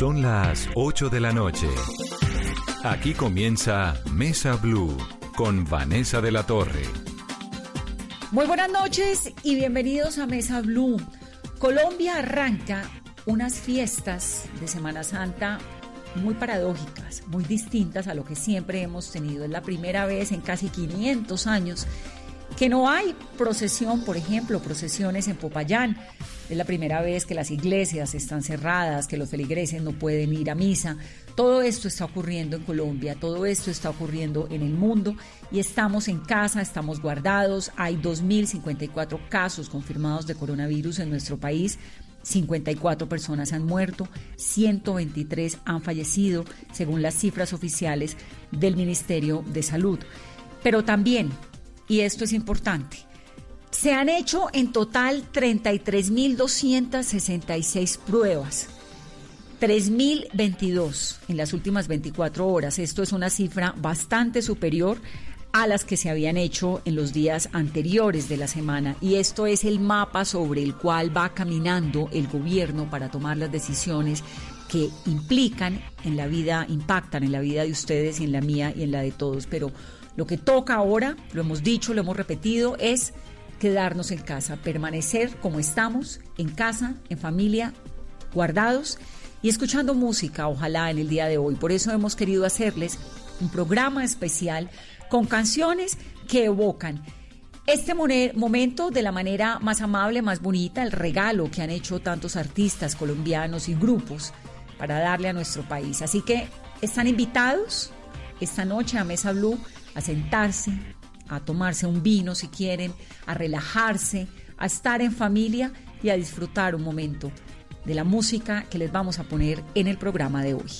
Son las 8 de la noche. Aquí comienza Mesa Blue con Vanessa de la Torre. Muy buenas noches y bienvenidos a Mesa Blue. Colombia arranca unas fiestas de Semana Santa muy paradójicas, muy distintas a lo que siempre hemos tenido. Es la primera vez en casi 500 años que no hay procesión, por ejemplo, procesiones en Popayán. Es la primera vez que las iglesias están cerradas, que los feligreses no pueden ir a misa. Todo esto está ocurriendo en Colombia, todo esto está ocurriendo en el mundo y estamos en casa, estamos guardados. Hay 2.054 casos confirmados de coronavirus en nuestro país. 54 personas han muerto, 123 han fallecido, según las cifras oficiales del Ministerio de Salud. Pero también y esto es importante. Se han hecho en total 33.266 pruebas, 3.022 en las últimas 24 horas. Esto es una cifra bastante superior a las que se habían hecho en los días anteriores de la semana. Y esto es el mapa sobre el cual va caminando el gobierno para tomar las decisiones que implican en la vida, impactan en la vida de ustedes y en la mía y en la de todos. Pero lo que toca ahora, lo hemos dicho, lo hemos repetido, es quedarnos en casa, permanecer como estamos, en casa, en familia, guardados y escuchando música, ojalá en el día de hoy. Por eso hemos querido hacerles un programa especial con canciones que evocan este momento de la manera más amable, más bonita, el regalo que han hecho tantos artistas colombianos y grupos para darle a nuestro país. Así que están invitados esta noche a Mesa Blue a sentarse, a tomarse un vino si quieren, a relajarse, a estar en familia y a disfrutar un momento de la música que les vamos a poner en el programa de hoy.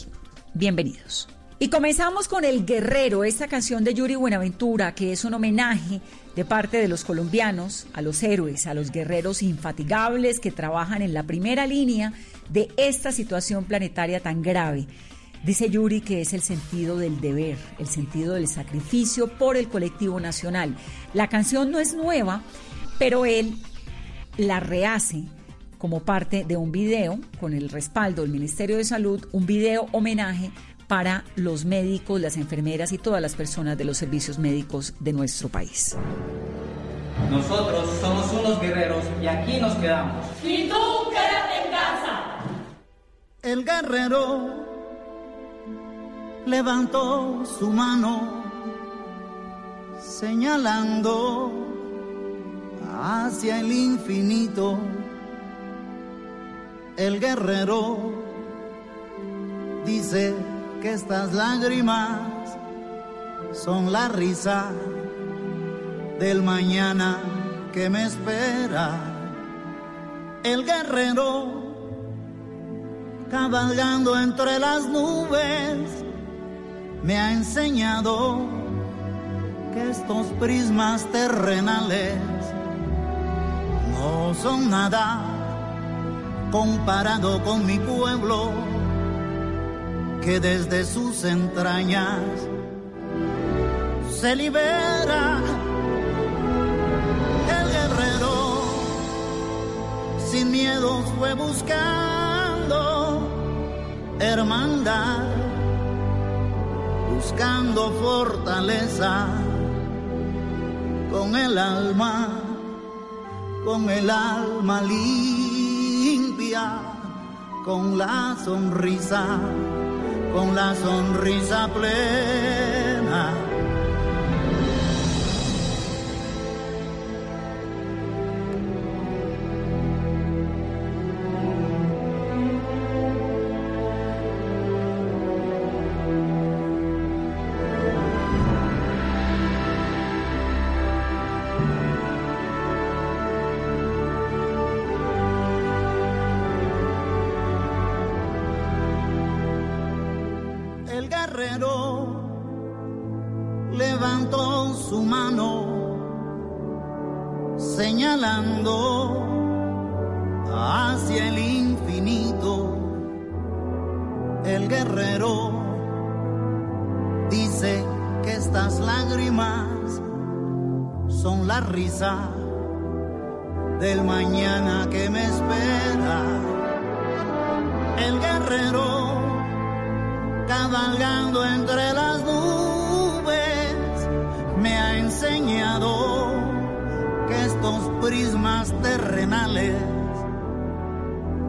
Bienvenidos. Y comenzamos con El Guerrero, esta canción de Yuri Buenaventura, que es un homenaje de parte de los colombianos a los héroes, a los guerreros infatigables que trabajan en la primera línea de esta situación planetaria tan grave Dice Yuri que es el sentido del deber, el sentido del sacrificio por el colectivo nacional. La canción no es nueva, pero él la rehace como parte de un video con el respaldo del Ministerio de Salud, un video homenaje para los médicos, las enfermeras y todas las personas de los servicios médicos de nuestro país. Nosotros somos unos guerreros y aquí nos quedamos. Y tú quédate en casa. El guerrero levantó su mano señalando hacia el infinito. El guerrero dice que estas lágrimas son la risa del mañana que me espera. El guerrero cabalgando entre las nubes me ha enseñado que estos prismas terrenales no son nada comparado con mi pueblo que desde sus entrañas se libera el guerrero. Sin miedo fue buscando hermandad buscando fortaleza con el alma, con el alma limpia, con la sonrisa, con la sonrisa plena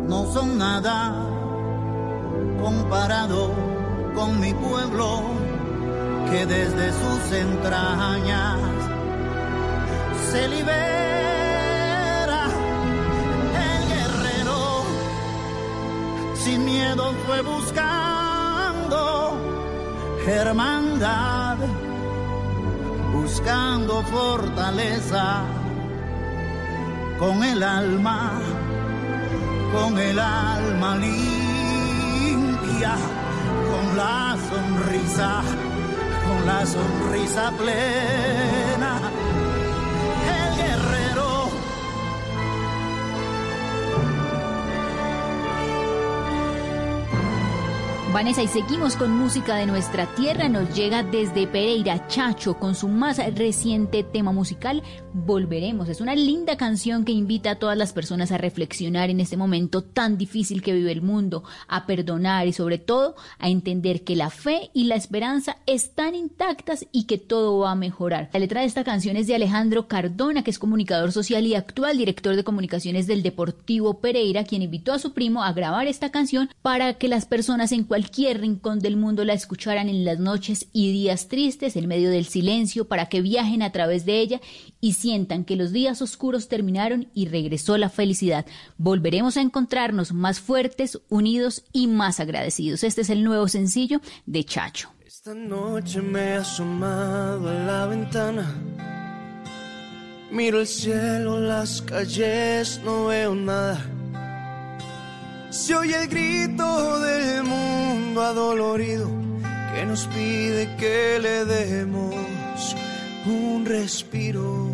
no son nada comparado con mi pueblo que desde sus entrañas se libera el guerrero. Sin miedo fue buscando hermandad buscando fortaleza con el alma con el alma limpia con la sonrisa con la sonrisa plena. Vanessa, y seguimos con música de nuestra tierra. Nos llega desde Pereira Chacho con su más reciente tema musical, Volveremos. Es una linda canción que invita a todas las personas a reflexionar en este momento tan difícil que vive el mundo, a perdonar y sobre todo a entender que la fe y la esperanza están intactas y que todo va a mejorar. La letra de esta canción es de Alejandro Cardona, que es comunicador social y actual director de comunicaciones del Deportivo Pereira, quien invitó a su primo a grabar esta canción para que las personas en cualquier rincón del mundo la escucharan en las noches y días tristes, en medio del silencio, para que viajen a través de ella y sientan que los días oscuros terminaron y regresó la felicidad. Volveremos a encontrarnos más fuertes, unidos y más agradecidos. Este es el nuevo sencillo de Chacho. Esta noche me he asomado a la ventana. Miro el cielo, las calles, no veo nada. Se oye el grito del mundo adolorido que nos pide que le demos un respiro.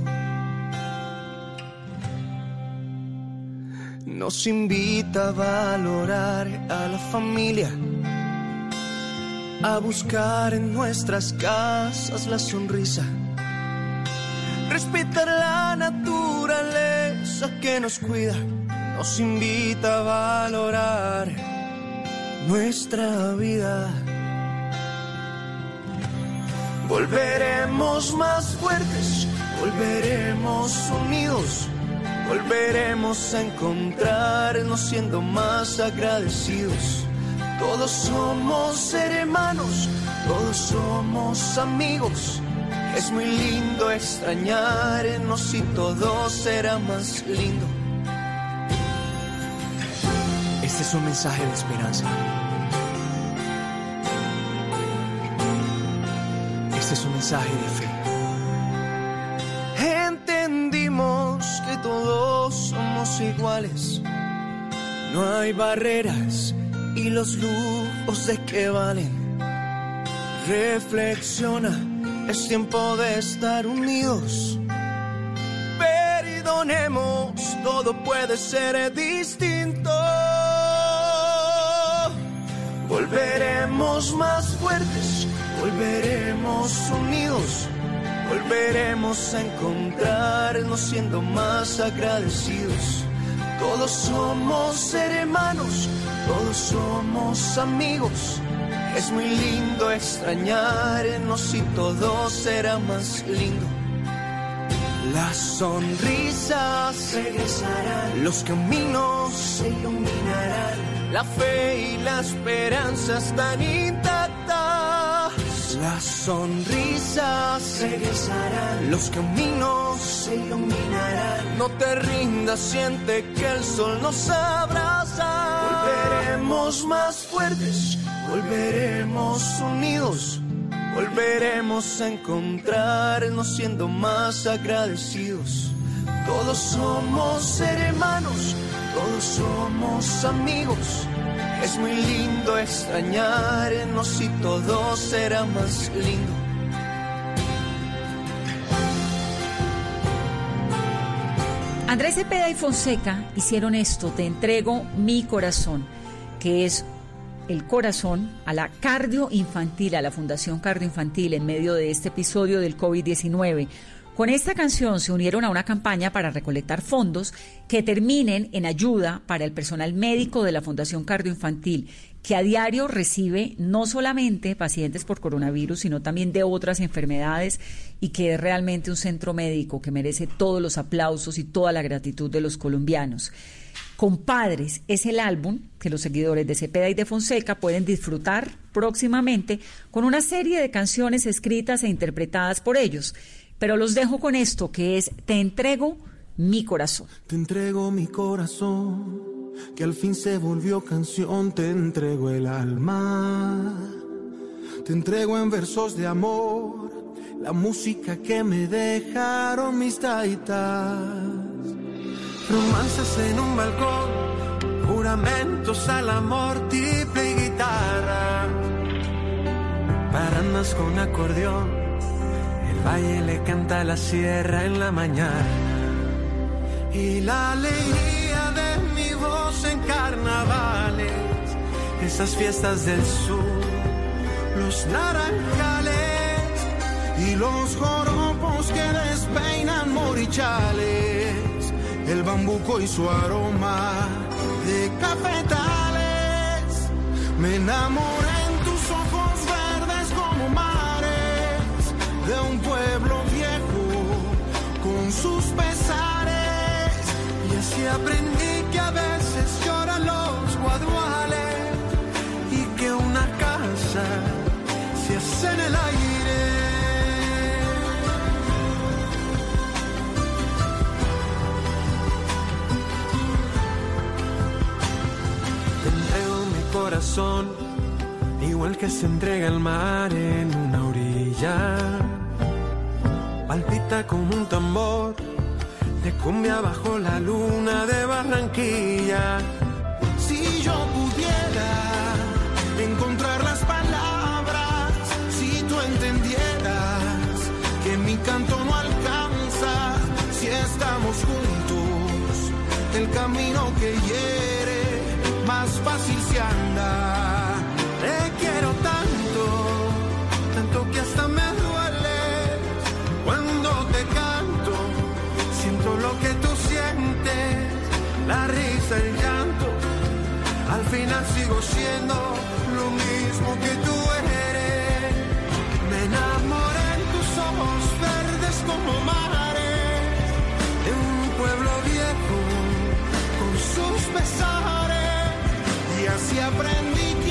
Nos invita a valorar a la familia, a buscar en nuestras casas la sonrisa, respetar la naturaleza que nos cuida, nos invita a valorar nuestra vida. Volveremos más fuertes, volveremos unidos, volveremos a encontrarnos siendo más agradecidos. Todos somos hermanos, todos somos amigos. Es muy lindo extrañarnos y todo será más lindo. Este es un mensaje de esperanza. Este es un mensaje de fe. Entendimos que todos somos iguales. No hay barreras y los lujos de que valen. Reflexiona, es tiempo de estar unidos. Perdonemos, todo puede ser distinto. Volveremos más fuertes Volveremos unidos, volveremos a encontrarnos siendo más agradecidos. Todos somos hermanos, todos somos amigos. Es muy lindo extrañarnos y todo será más lindo. Las sonrisas regresarán, los caminos se iluminarán, la fe y la esperanza están intactas. Las sonrisas regresarán, los caminos se iluminarán. No te rindas, siente que el sol nos abraza. Volveremos más fuertes, volveremos unidos. Volveremos a encontrarnos siendo más agradecidos. Todos somos hermanos, todos somos amigos. Es muy lindo extrañarnos y todo será más lindo. Andrés Cepeda y Fonseca hicieron esto, te entrego mi corazón, que es el corazón a la cardio infantil, a la Fundación Cardio Infantil en medio de este episodio del COVID-19. Con esta canción se unieron a una campaña para recolectar fondos que terminen en ayuda para el personal médico de la Fundación Cardio Infantil, que a diario recibe no solamente pacientes por coronavirus, sino también de otras enfermedades y que es realmente un centro médico que merece todos los aplausos y toda la gratitud de los colombianos. Compadres es el álbum que los seguidores de Cepeda y de Fonseca pueden disfrutar próximamente con una serie de canciones escritas e interpretadas por ellos. Pero los dejo con esto que es Te entrego mi corazón. Te entrego mi corazón que al fin se volvió canción, te entrego el alma. Te entrego en versos de amor la música que me dejaron mis taitas. Romances en un balcón, juramentos al amor, triple guitarra. Paranas con acordeón, valle le canta la sierra en la mañana. Y la alegría en carnavales, esas fiestas del sur, los naranjales y los joropos que despeinan morichales, el bambuco y su aroma de cafetales. Me enamoré de un pueblo viejo con sus pesares y así aprendí que a veces lloran los guaduales y que una casa se hace en el aire. Corazón, igual que se entrega el mar en una orilla. Palpita como un tambor de cumbia bajo la luna de Barranquilla. Si yo pudiera encontrar las palabras, si tú entendieras que mi canto no alcanza, si estamos juntos, el camino que hiere más fácil se anda. Final sigo siendo lo mismo que tú eres. Me enamoré en tus ojos verdes como mares, de un pueblo viejo con sus pesares. Y así aprendí que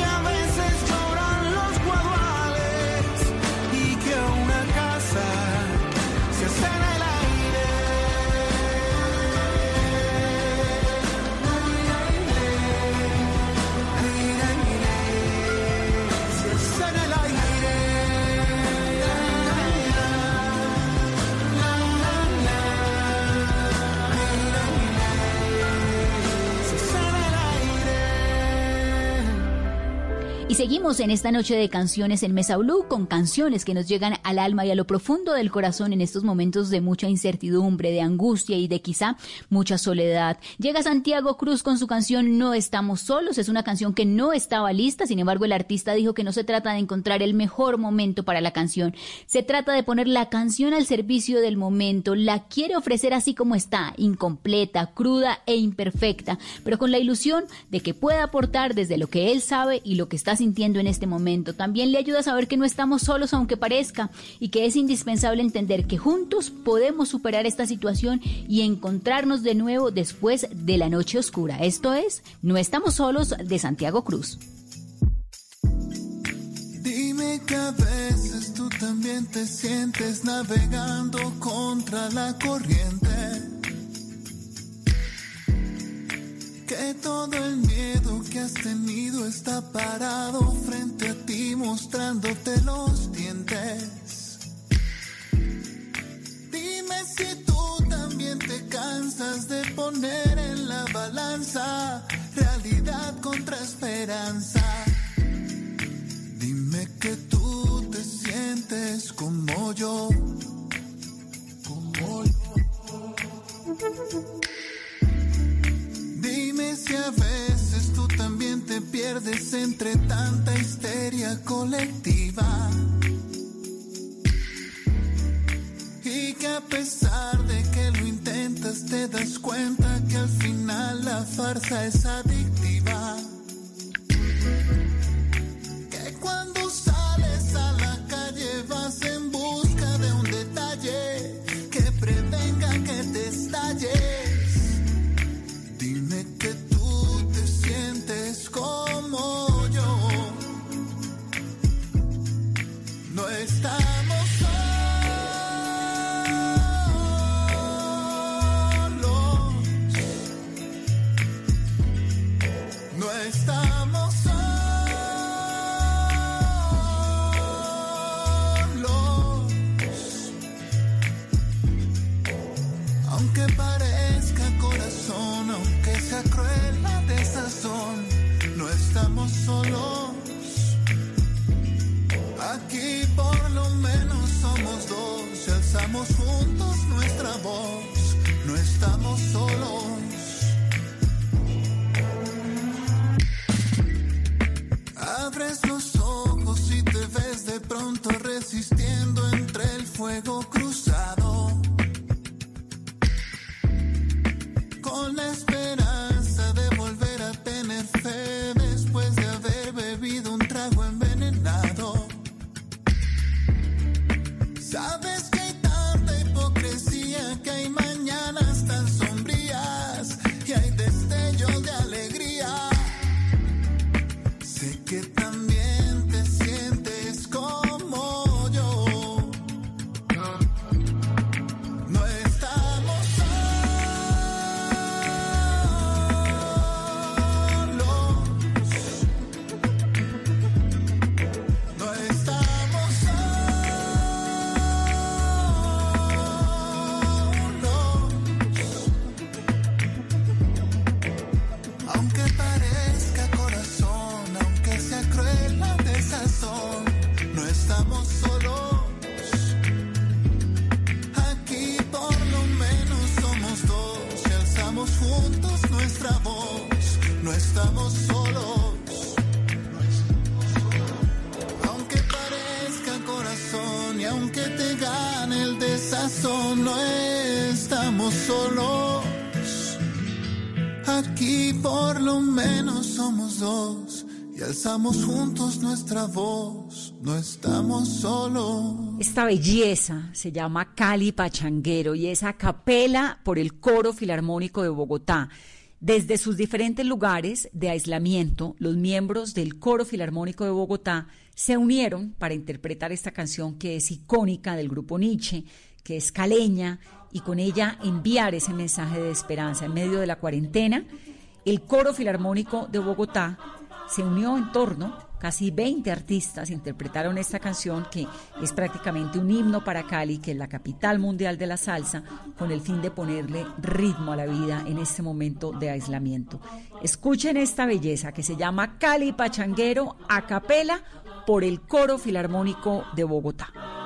seguimos en esta noche de canciones en Mesa Blue con canciones que nos llegan al alma y a lo profundo del corazón en estos momentos de mucha incertidumbre, de angustia y de quizá mucha soledad. Llega Santiago Cruz con su canción No estamos solos. Es una canción que no estaba lista, sin embargo el artista dijo que no se trata de encontrar el mejor momento para la canción. Se trata de poner la canción al servicio del momento. La quiere ofrecer así como está, incompleta, cruda e imperfecta, pero con la ilusión de que pueda aportar desde lo que él sabe y lo que está sintiendo en este momento. También le ayuda a saber que no estamos solos aunque parezca y que es indispensable entender que juntos podemos superar esta situación y encontrarnos de nuevo después de la noche oscura. Esto es No estamos solos de Santiago Cruz. Dime veces tú también te sientes navegando contra la corriente. Que todo el miedo que has tenido está parado frente a ti mostrándote los dientes. Dime si tú también te cansas de poner en la balanza realidad contra esperanza. Dime que tú te sientes como yo, como yo. Si a veces tú también te pierdes entre tanta histeria colectiva. Y que a pesar de que lo intentas te das cuenta que al final la farsa es adictiva. Aunque parezca corazón, aunque sea cruel la desazón, no estamos solos. Aquí por lo menos somos dos y alzamos juntos nuestra voz. No estamos solos. Abres los ojos y te ves de pronto resistiendo entre el fuego no estamos solos. Aquí por lo menos somos dos y alzamos juntos nuestra voz. No estamos solos. Esta belleza se llama Cali Pachanguero y es a capela por el Coro Filarmónico de Bogotá. Desde sus diferentes lugares de aislamiento, los miembros del Coro Filarmónico de Bogotá se unieron para interpretar esta canción que es icónica del grupo Nietzsche, que es caleña, y con ella enviar ese mensaje de esperanza en medio de la cuarentena. El Coro Filarmónico de Bogotá se unió en torno, casi 20 artistas interpretaron esta canción que es prácticamente un himno para Cali, que es la capital mundial de la salsa, con el fin de ponerle ritmo a la vida en este momento de aislamiento. Escuchen esta belleza que se llama Cali Pachanguero a capela por el Coro Filarmónico de Bogotá.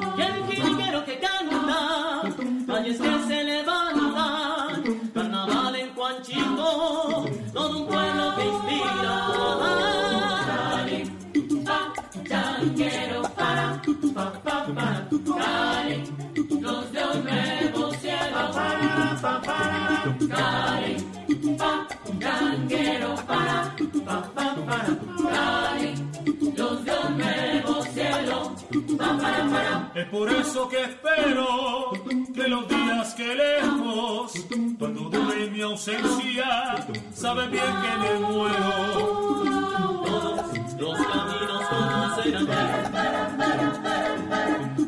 Jilguero que se levantan, carnaval en Juanchito, todo un pueblo que inspira. Pa, changuero, para, pa, pa, para, Cali, los de un nuevo cielo, para, pa, para, Cali, pa, changuero, para, pa, pa, para, Cali, los de un nuevo Es por eso que espero que los días que lejos, cuando dure mi ausencia, sabe bien que me muero. Los caminos conocerán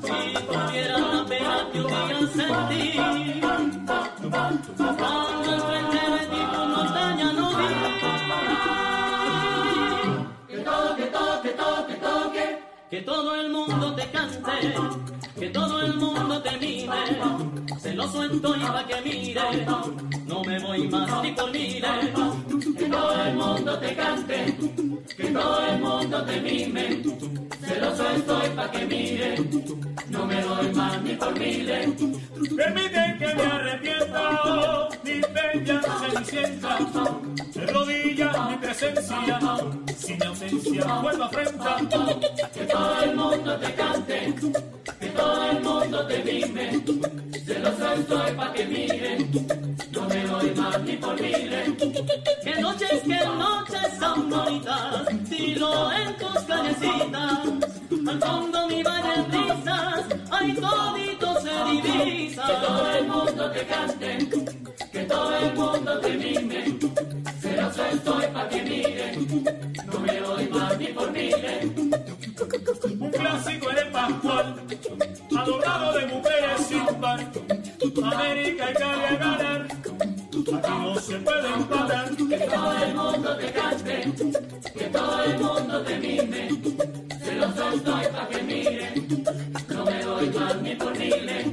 Si tuviera la pena que día sentí Cuando Que todo el mundo te cante Que todo el mundo te mire. Celoso estoy pa' que mire. No me voy más ni por miles Que todo el mundo te cante que todo el mundo te mime. Celoso estoy pa' que mire, no me doy más ni por miles. Permiten que me arrepienta, oh, mi bella cenicienta. De rodillas mi presencia, si mi ausencia vuelvo afrenta. Que todo el mundo te cante, que todo el mundo te mime. Celoso estoy pa' que mire, no me doy más ni por miles. Que noches, que noches son bonitas. silo en tus callecitas. Al fondo mi valle en risas, ay todito se divisa. Que todo el mundo te cante, que todo el mundo te mime. Celoso estoy pa' que miren, no me doy más ni por miles. Un clásico en el Pascual, adorado de mujeres sin par. América y Cali se empatar. Que todo el mundo te cante, que todo el mundo te mime. Celoso estoy pa' que miren, no me doy más ni por miles.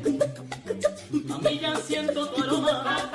A mí ya siento tu aroma,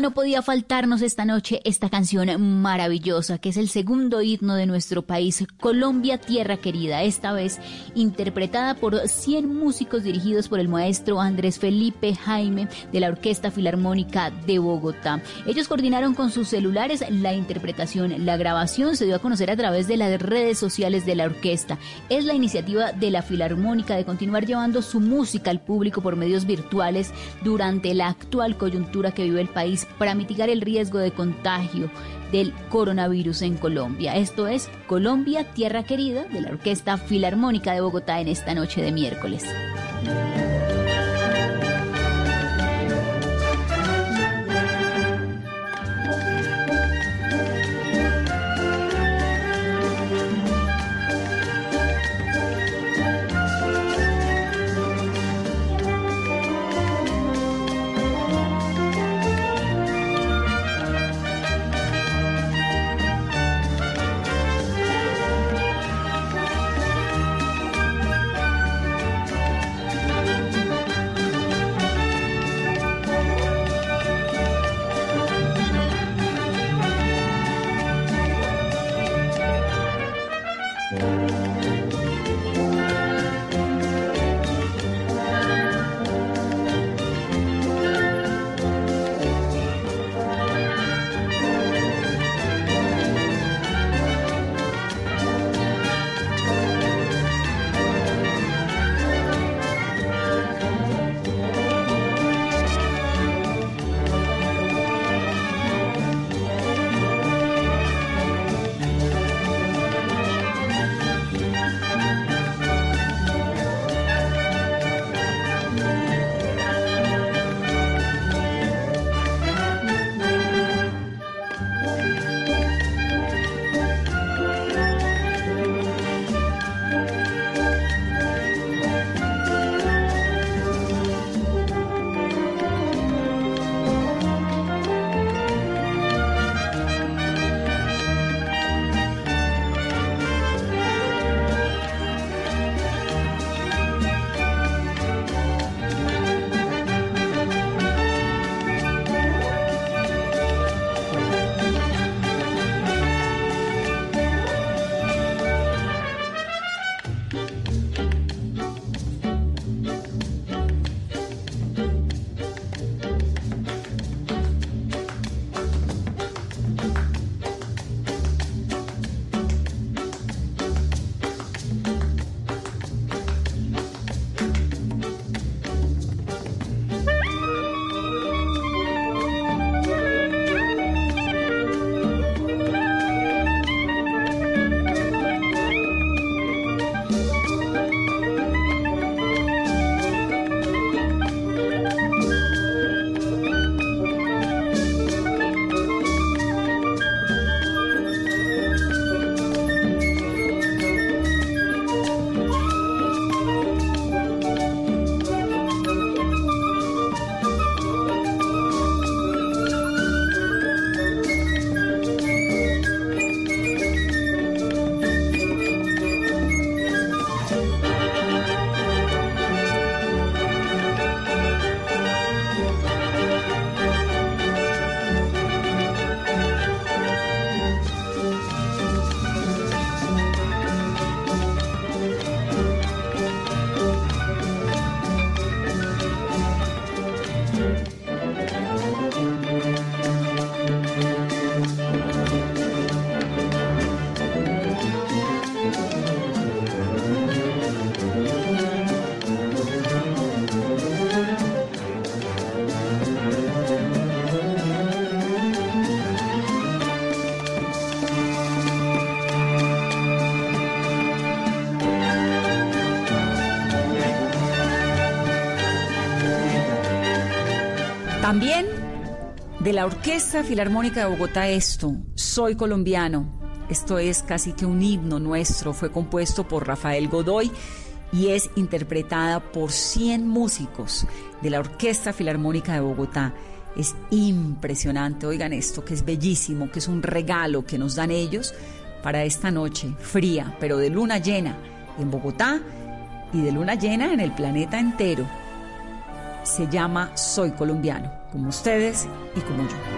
No podía faltarnos esta noche esta canción maravillosa, que es el segundo himno de nuestro país, Colombia Tierra Querida, esta vez interpretada por 100 músicos dirigidos por el maestro Andrés Felipe Jaime de la Orquesta Filarmónica de Bogotá. Ellos coordinaron con sus celulares la interpretación, la grabación se dio a conocer a través de las redes sociales de la orquesta. Es la iniciativa de la Filarmónica de continuar llevando su música al público por medios virtuales durante la actual coyuntura que vive el país para mitigar el riesgo de contagio del coronavirus en Colombia. Esto es Colombia, Tierra Querida, de la Orquesta Filarmónica de Bogotá en esta noche de miércoles. También de la Orquesta Filarmónica de Bogotá esto, Soy colombiano. Esto es casi que un himno nuestro, fue compuesto por Rafael Godoy y es interpretada por 100 músicos de la Orquesta Filarmónica de Bogotá. Es impresionante, oigan esto, que es bellísimo, que es un regalo que nos dan ellos para esta noche fría, pero de luna llena en Bogotá y de luna llena en el planeta entero. Se llama Soy colombiano, como ustedes y como yo.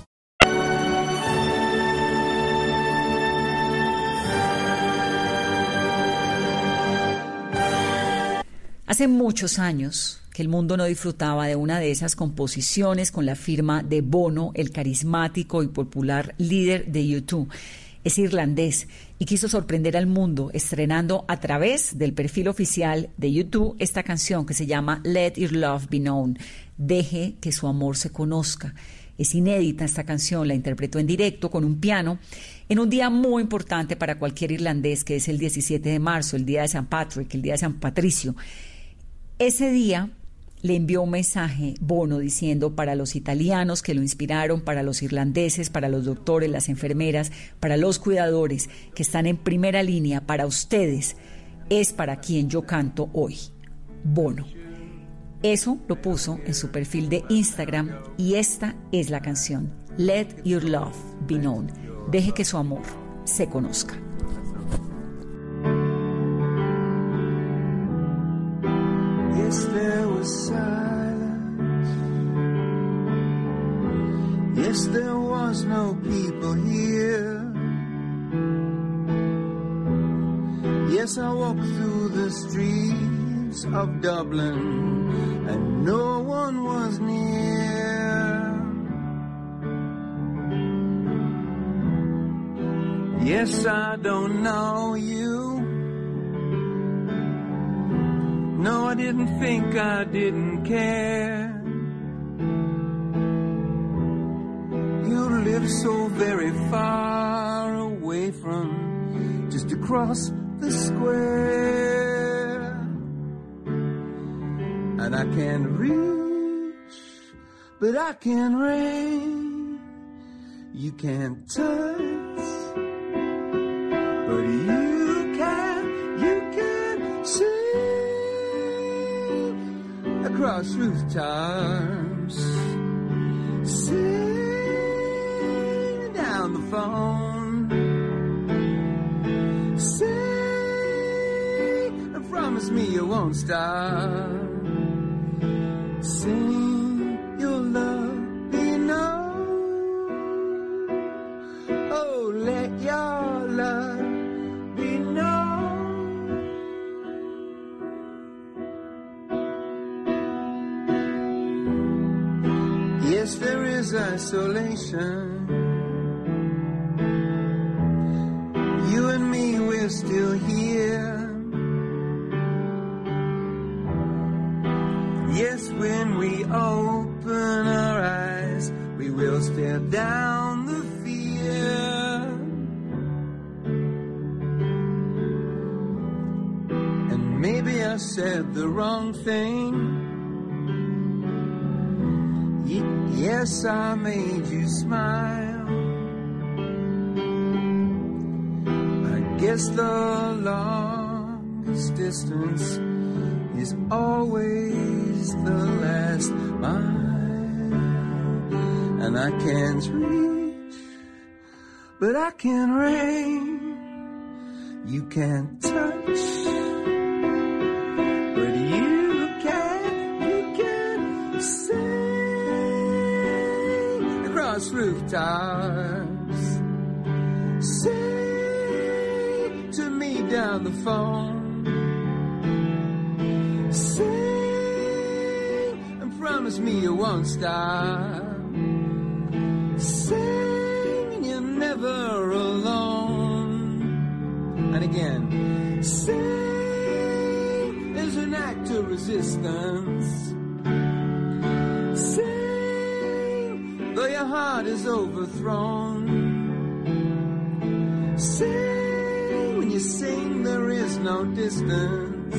Hace muchos años que el mundo no disfrutaba de una de esas composiciones con la firma de Bono, el carismático y popular líder de YouTube. Es irlandés y quiso sorprender al mundo estrenando a través del perfil oficial de YouTube esta canción que se llama Let Your Love Be Known, Deje que su amor se conozca. Es inédita esta canción, la interpretó en directo con un piano en un día muy importante para cualquier irlandés, que es el 17 de marzo, el día de San Patrick, el día de San Patricio. Ese día le envió un mensaje Bono diciendo para los italianos que lo inspiraron, para los irlandeses, para los doctores, las enfermeras, para los cuidadores que están en primera línea, para ustedes, es para quien yo canto hoy, Bono. Eso lo puso en su perfil de Instagram y esta es la canción, Let Your Love Be Known. Deje que su amor se conozca. Dublin but I can reach. You can't touch, but you can, you can see across rooftops. Sing down the phone. Sing and promise me you won't stop. Yes, there is isolation. You and me, we're still here. Yes, when we open our eyes, we will stare down the fear. And maybe I said the wrong thing. Yes, I made you smile. I guess the longest distance is always the last mile. And I can't reach, but I can reach. You can't touch, rooftops. Sing to me down the phone. Sing and promise me you won't stop. Sing you're never alone. And again, sing is an act of resistance. Heart is overthrown. Sing when you sing, there is no distance.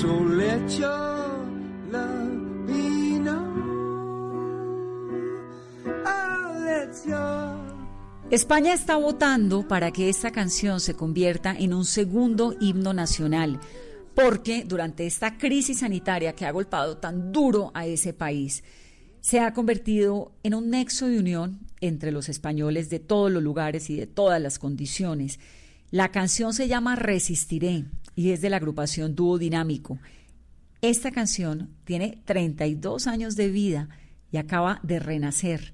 So let your love be known. Your España está votando para que esta canción se convierta en un segundo himno nacional, porque durante esta crisis sanitaria que ha golpeado tan duro a ese país, se ha convertido en un nexo de unión entre los españoles de todos los lugares y de todas las condiciones. La canción se llama Resistiré y es de la agrupación Dúo Dinámico. Esta canción tiene 32 años de vida y acaba de renacer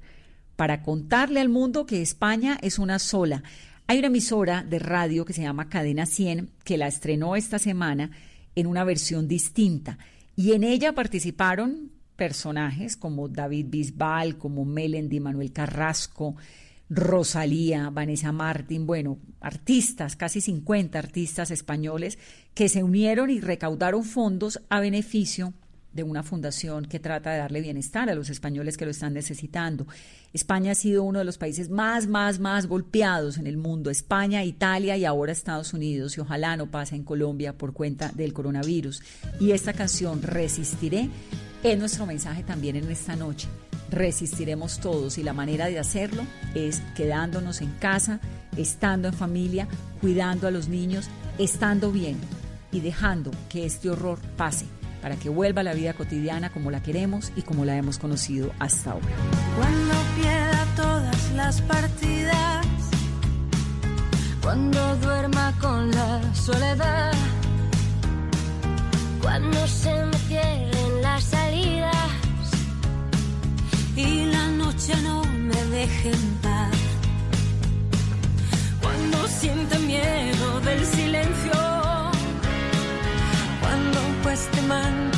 para contarle al mundo que España es una sola. Hay una emisora de radio que se llama Cadena 100 que la estrenó esta semana en una versión distinta y en ella participaron personajes como David Bisbal, como Melendi, Manuel Carrasco, Rosalía, Vanessa Martín, bueno, artistas, casi 50 artistas españoles que se unieron y recaudaron fondos a beneficio de una fundación que trata de darle bienestar a los españoles que lo están necesitando. España ha sido uno de los países más, más, más golpeados en el mundo. España, Italia y ahora Estados Unidos. Y ojalá no pase en Colombia por cuenta del coronavirus. Y esta canción, Resistiré, es nuestro mensaje también en esta noche. Resistiremos todos y la manera de hacerlo es quedándonos en casa, estando en familia, cuidando a los niños, estando bien y dejando que este horror pase para que vuelva la vida cotidiana como la queremos y como la hemos conocido hasta ahora. Cuando pierda todas las partidas, cuando duerma con la soledad, cuando se me cierren las salidas y la noche no me deje en paz, cuando sienta miedo del silencio, pues the mando.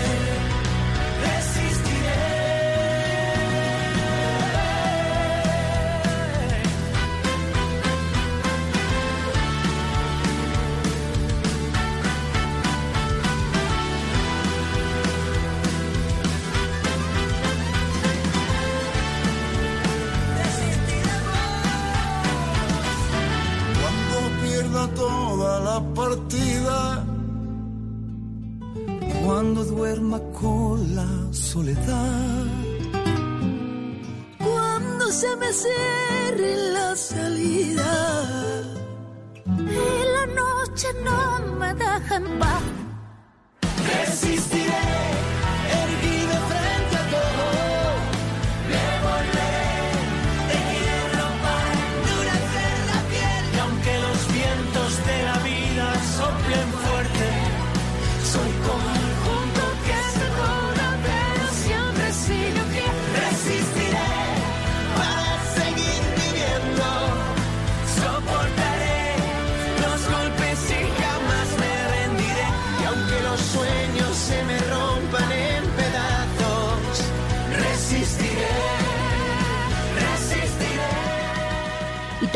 Partida. Cuando duerma con la soledad. Cuando se me cierre la salida y la noche no me deja en paz.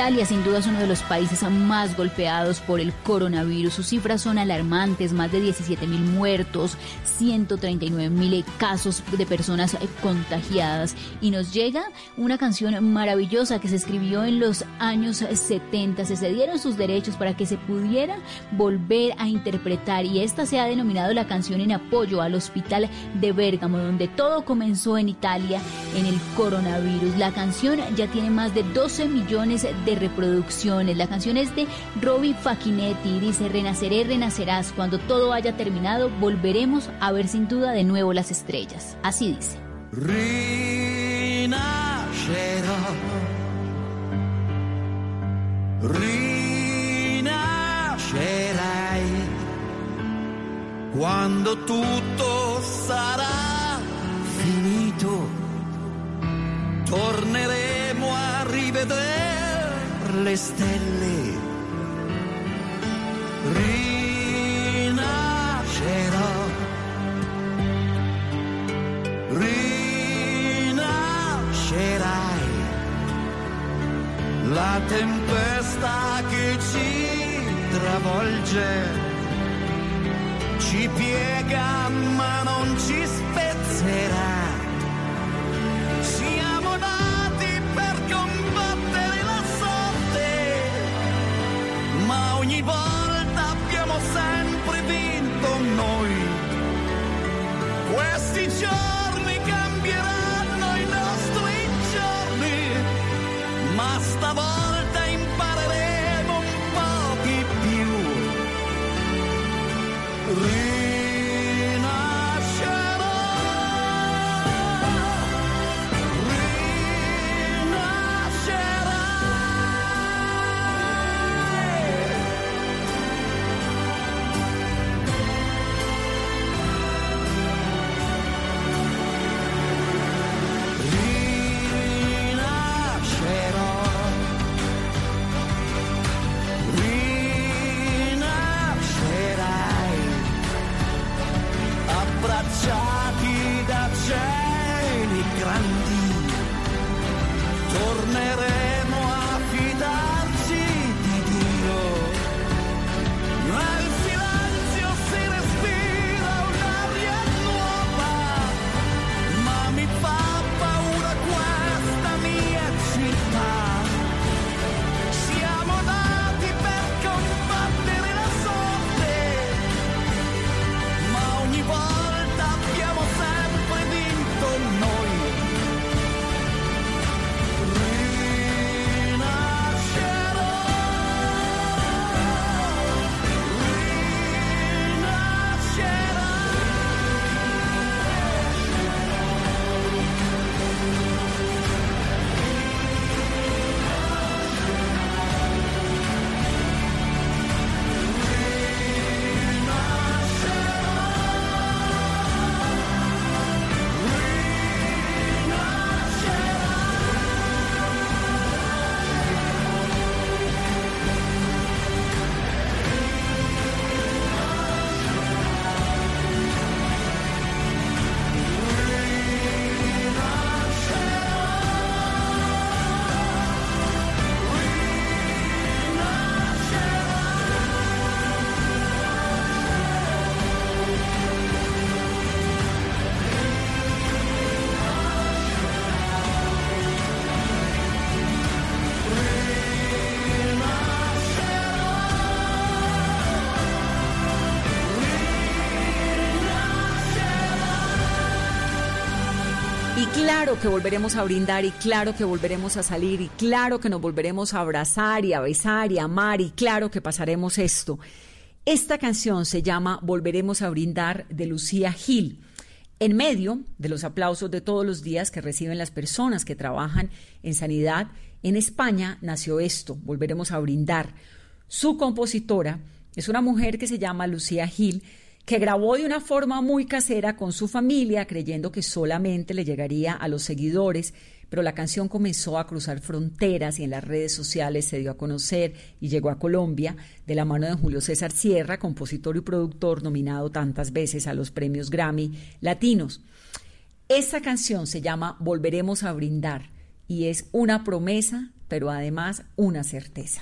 Italia sin duda es uno de los países más golpeados por el coronavirus. Sus cifras son alarmantes, más de 17 mil muertos, 139 mil casos de personas eh, contagiadas. Y nos llega una canción maravillosa que se escribió en los años 70. Se cedieron sus derechos para que se pudiera volver a interpretar y esta se ha denominado la canción en apoyo al hospital de Bérgamo, donde todo comenzó en Italia en el coronavirus. La canción ya tiene más de 12 millones de reproducciones. La canción es de Robbie Facchinetti dice, renaceré, renacerás. Cuando todo haya terminado, volveremos a ver sin duda de nuevo las estrellas. Así dice. Rinascerò, rinascerai quando tutto sarà finito. Torneremo a rivedere le stelle. Rinascerai. La tempesta che ci travolge ci piega ma non ci que volveremos a brindar y claro que volveremos a salir y claro que nos volveremos a abrazar y a besar y a amar y claro que pasaremos esto. Esta canción se llama Volveremos a brindar de Lucía Gil. En medio de los aplausos de todos los días que reciben las personas que trabajan en sanidad, en España nació esto, Volveremos a brindar. Su compositora es una mujer que se llama Lucía Gil, que grabó de una forma muy casera con su familia, creyendo que solamente le llegaría a los seguidores, pero la canción comenzó a cruzar fronteras y en las redes sociales se dio a conocer y llegó a Colombia de la mano de Julio César Sierra, compositor y productor nominado tantas veces a los premios Grammy Latinos. Esta canción se llama Volveremos a brindar y es una promesa, pero además una certeza.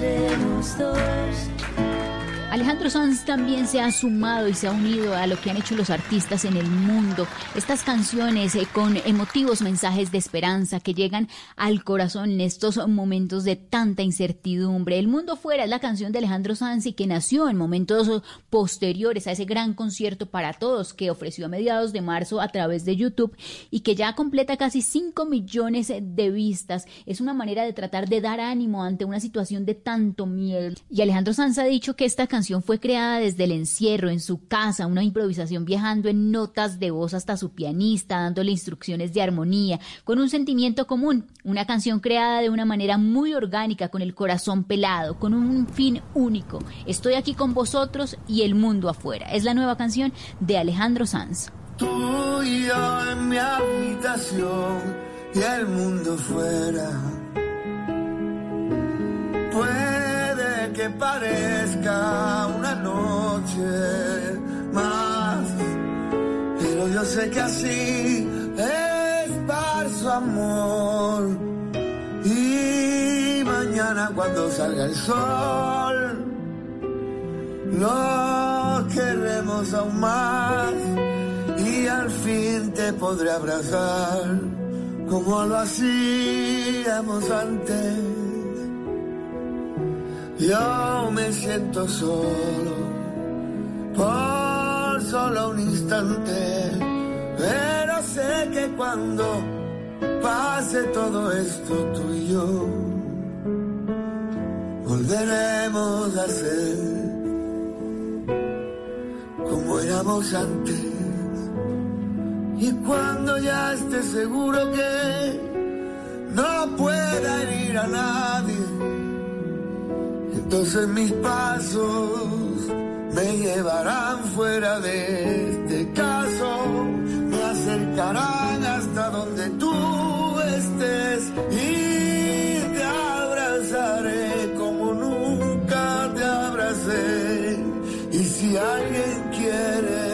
entre los dos. Alejandro Sanz también se ha sumado y se ha unido a lo que han hecho los artistas en el mundo. Estas canciones eh, con emotivos mensajes de esperanza que llegan al corazón en estos momentos de tanta incertidumbre. El mundo fuera es la canción de Alejandro Sanz y que nació en momentos posteriores a ese gran concierto para todos que ofreció a mediados de marzo a través de YouTube y que ya completa casi 5 millones de vistas. Es una manera de tratar de dar ánimo ante una situación de tanto miedo. Y Alejandro Sanz ha dicho que esta canción fue creada desde el encierro en su casa, una improvisación viajando en notas de voz hasta su pianista, dándole instrucciones de armonía, con un sentimiento común, una canción creada de una manera muy orgánica, con el corazón pelado, con un fin único. Estoy aquí con vosotros y el mundo afuera. Es la nueva canción de Alejandro Sanz. Que parezca una noche más, pero yo sé que así es su amor. Y mañana cuando salga el sol, lo queremos aún más y al fin te podré abrazar como lo hacíamos antes. Yo me siento solo por solo un instante, pero sé que cuando pase todo esto tú y yo, volveremos a ser como éramos antes. Y cuando ya esté seguro que no pueda herir a nadie, entonces mis pasos me llevarán fuera de este caso, me acercarán hasta donde tú estés y te abrazaré como nunca te abracé. Y si alguien quiere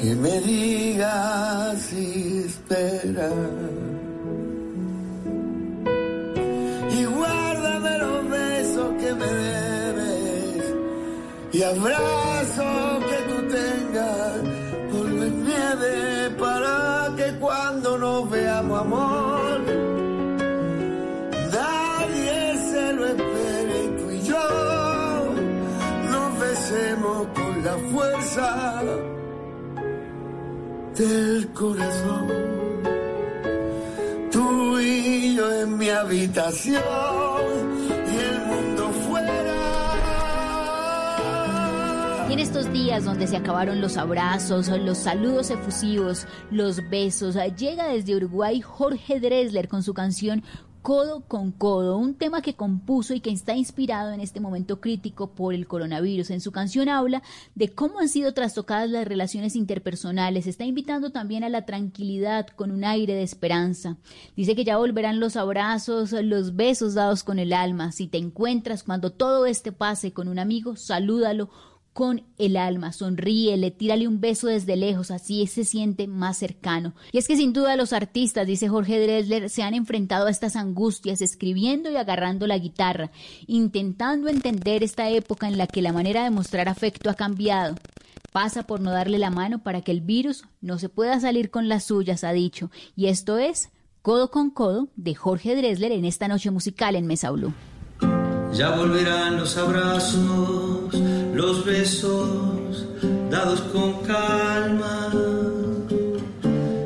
que me diga si espera. Y abrazo que tú tengas la nieve para que cuando nos veamos amor nadie se lo espere y tú y yo nos besemos con la fuerza del corazón. Tú y yo en mi habitación estos días donde se acabaron los abrazos, los saludos efusivos, los besos, llega desde Uruguay Jorge Dresler con su canción Codo con Codo, un tema que compuso y que está inspirado en este momento crítico por el coronavirus. En su canción habla de cómo han sido trastocadas las relaciones interpersonales. Está invitando también a la tranquilidad con un aire de esperanza. Dice que ya volverán los abrazos, los besos dados con el alma. Si te encuentras cuando todo este pase con un amigo, salúdalo con el alma, sonríele, tírale un beso desde lejos, así se siente más cercano. Y es que sin duda los artistas, dice Jorge Dresler, se han enfrentado a estas angustias escribiendo y agarrando la guitarra, intentando entender esta época en la que la manera de mostrar afecto ha cambiado. Pasa por no darle la mano para que el virus no se pueda salir con las suyas, ha dicho. Y esto es Codo con Codo de Jorge Dresler en esta noche musical en Mesa Blue. Ya volverán los abrazos, los besos dados con calma.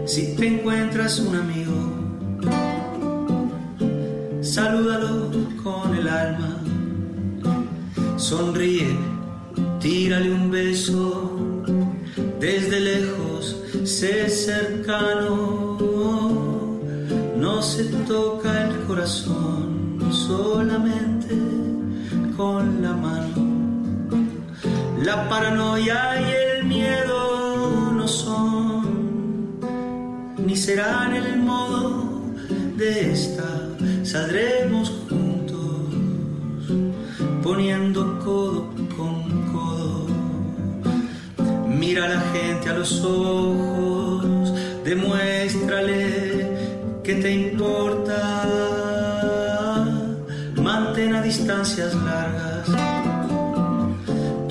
Si te encuentras un amigo, salúdalo con el alma. Sonríe, tírale un beso. Desde lejos, sé cercano. No se toca el corazón solamente con la mano. La paranoia y el miedo no son, ni serán el modo de esta. Saldremos juntos, poniendo codo con codo. Mira a la gente a los ojos, demuéstrale que te importa. Mantén a distancias largas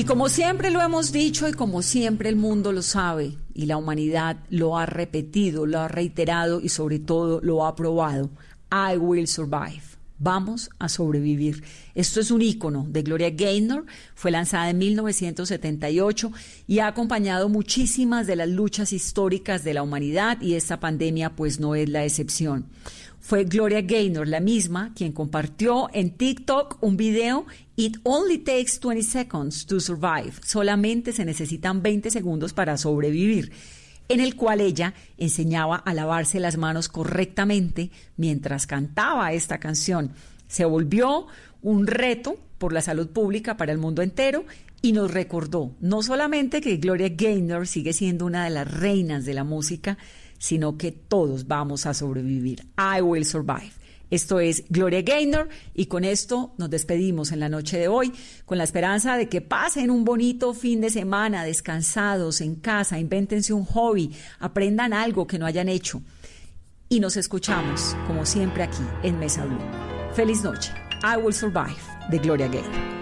Y como siempre lo hemos dicho y como siempre el mundo lo sabe y la humanidad lo ha repetido, lo ha reiterado y sobre todo lo ha probado, I will survive. Vamos a sobrevivir. Esto es un ícono de Gloria Gaynor, fue lanzada en 1978 y ha acompañado muchísimas de las luchas históricas de la humanidad y esta pandemia pues no es la excepción. Fue Gloria Gaynor la misma quien compartió en TikTok un video It only takes 20 seconds to survive. Solamente se necesitan 20 segundos para sobrevivir en el cual ella enseñaba a lavarse las manos correctamente mientras cantaba esta canción. Se volvió un reto por la salud pública para el mundo entero y nos recordó no solamente que Gloria Gaynor sigue siendo una de las reinas de la música, sino que todos vamos a sobrevivir. I will survive. Esto es Gloria Gaynor y con esto nos despedimos en la noche de hoy con la esperanza de que pasen un bonito fin de semana descansados en casa, invéntense un hobby, aprendan algo que no hayan hecho y nos escuchamos como siempre aquí en Mesa Blue. Feliz noche. I Will Survive de Gloria Gaynor.